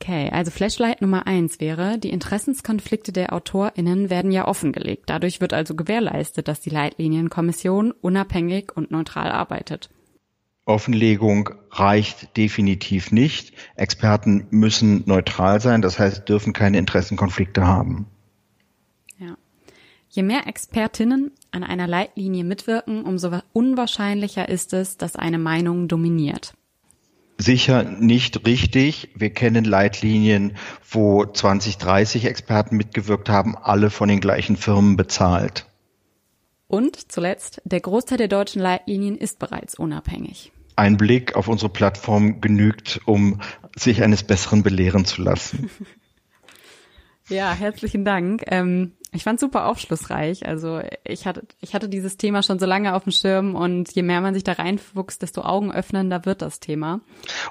Okay, also Flashlight Nummer eins wäre, die Interessenskonflikte der AutorInnen werden ja offengelegt. Dadurch wird also gewährleistet, dass die Leitlinienkommission unabhängig und neutral arbeitet. Offenlegung reicht definitiv nicht. Experten müssen neutral sein, das heißt, dürfen keine Interessenkonflikte haben. Ja. Je mehr Expertinnen an einer Leitlinie mitwirken, umso unwahrscheinlicher ist es, dass eine Meinung dominiert sicher nicht richtig. Wir kennen Leitlinien, wo 20, 30 Experten mitgewirkt haben, alle von den gleichen Firmen bezahlt. Und zuletzt, der Großteil der deutschen Leitlinien ist bereits unabhängig. Ein Blick auf unsere Plattform genügt, um sich eines Besseren belehren zu lassen. ja, herzlichen Dank. Ähm, ich fand super aufschlussreich. Also ich hatte, ich hatte dieses Thema schon so lange auf dem Schirm und je mehr man sich da reinfuchst, desto augenöffnender wird das Thema.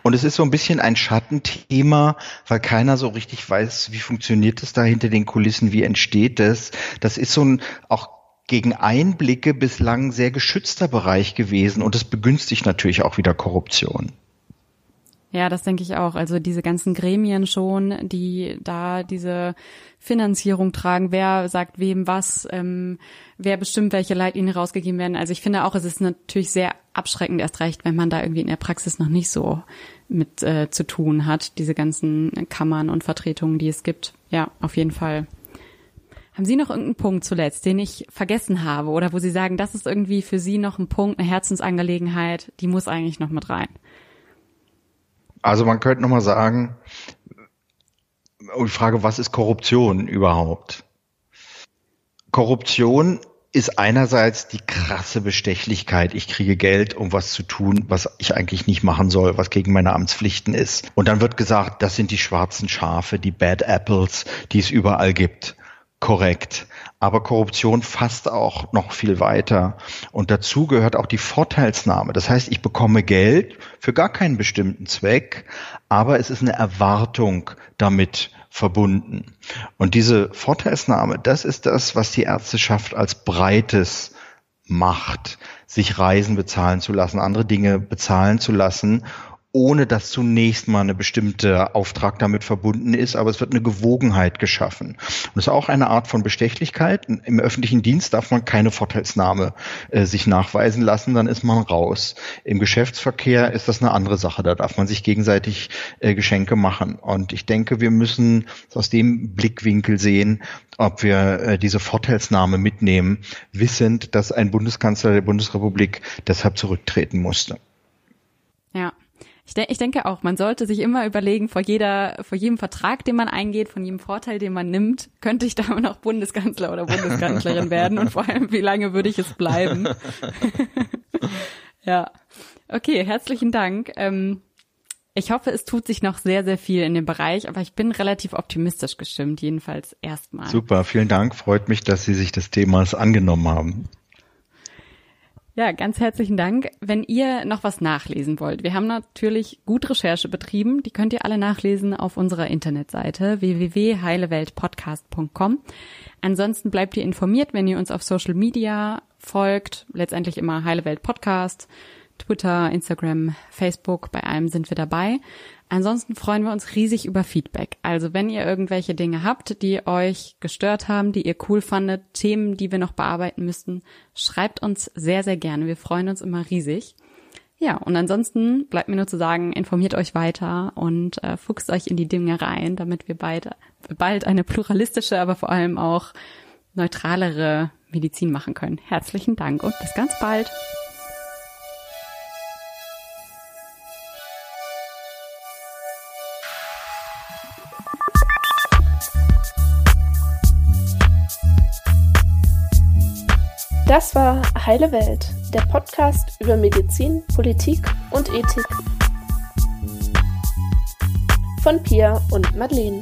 Und es ist so ein bisschen ein Schattenthema, weil keiner so richtig weiß, wie funktioniert es da hinter den Kulissen, wie entsteht es. Das ist so ein auch gegen Einblicke bislang sehr geschützter Bereich gewesen und es begünstigt natürlich auch wieder Korruption. Ja, das denke ich auch. Also diese ganzen Gremien schon, die da diese Finanzierung tragen, wer sagt wem was, ähm, wer bestimmt, welche Leitlinien rausgegeben werden. Also ich finde auch, es ist natürlich sehr abschreckend erst recht, wenn man da irgendwie in der Praxis noch nicht so mit äh, zu tun hat, diese ganzen Kammern und Vertretungen, die es gibt. Ja, auf jeden Fall. Haben Sie noch irgendeinen Punkt zuletzt, den ich vergessen habe oder wo Sie sagen, das ist irgendwie für Sie noch ein Punkt, eine Herzensangelegenheit, die muss eigentlich noch mit rein? Also man könnte nochmal sagen, die Frage, was ist Korruption überhaupt? Korruption ist einerseits die krasse Bestechlichkeit. Ich kriege Geld, um was zu tun, was ich eigentlich nicht machen soll, was gegen meine Amtspflichten ist. Und dann wird gesagt, das sind die schwarzen Schafe, die Bad Apples, die es überall gibt. Korrekt. Aber Korruption fasst auch noch viel weiter. Und dazu gehört auch die Vorteilsnahme. Das heißt, ich bekomme Geld für gar keinen bestimmten Zweck, aber es ist eine Erwartung damit verbunden. Und diese Vorteilsnahme, das ist das, was die Ärzteschaft als breites macht, sich Reisen bezahlen zu lassen, andere Dinge bezahlen zu lassen ohne dass zunächst mal eine bestimmte Auftrag damit verbunden ist, aber es wird eine Gewogenheit geschaffen. Und das ist auch eine Art von Bestechlichkeit. Im öffentlichen Dienst darf man keine Vorteilsnahme äh, sich nachweisen lassen, dann ist man raus. Im Geschäftsverkehr ist das eine andere Sache, da darf man sich gegenseitig äh, Geschenke machen. Und ich denke, wir müssen aus dem Blickwinkel sehen, ob wir äh, diese Vorteilsnahme mitnehmen, wissend, dass ein Bundeskanzler der Bundesrepublik deshalb zurücktreten musste. Ja. Ich, de ich denke auch, man sollte sich immer überlegen, vor jeder, vor jedem Vertrag, den man eingeht, von jedem Vorteil, den man nimmt, könnte ich da noch Bundeskanzler oder Bundeskanzlerin werden und vor allem, wie lange würde ich es bleiben? ja. Okay, herzlichen Dank. Ähm, ich hoffe, es tut sich noch sehr, sehr viel in dem Bereich, aber ich bin relativ optimistisch gestimmt, jedenfalls erstmal. Super, vielen Dank. Freut mich, dass Sie sich des Themas angenommen haben. Ja, ganz herzlichen Dank. Wenn ihr noch was nachlesen wollt, wir haben natürlich gut Recherche betrieben. Die könnt ihr alle nachlesen auf unserer Internetseite www.heileweltpodcast.com. Ansonsten bleibt ihr informiert, wenn ihr uns auf Social Media folgt. Letztendlich immer Heile Welt Podcast, Twitter, Instagram, Facebook. Bei allem sind wir dabei. Ansonsten freuen wir uns riesig über Feedback. Also wenn ihr irgendwelche Dinge habt, die euch gestört haben, die ihr cool fandet, Themen, die wir noch bearbeiten müssten, schreibt uns sehr, sehr gerne. Wir freuen uns immer riesig. Ja, und ansonsten bleibt mir nur zu sagen, informiert euch weiter und äh, fuchst euch in die Dinge rein, damit wir beide bald eine pluralistische, aber vor allem auch neutralere Medizin machen können. Herzlichen Dank und bis ganz bald. Das war Heile Welt, der Podcast über Medizin, Politik und Ethik. Von Pia und Madeleine.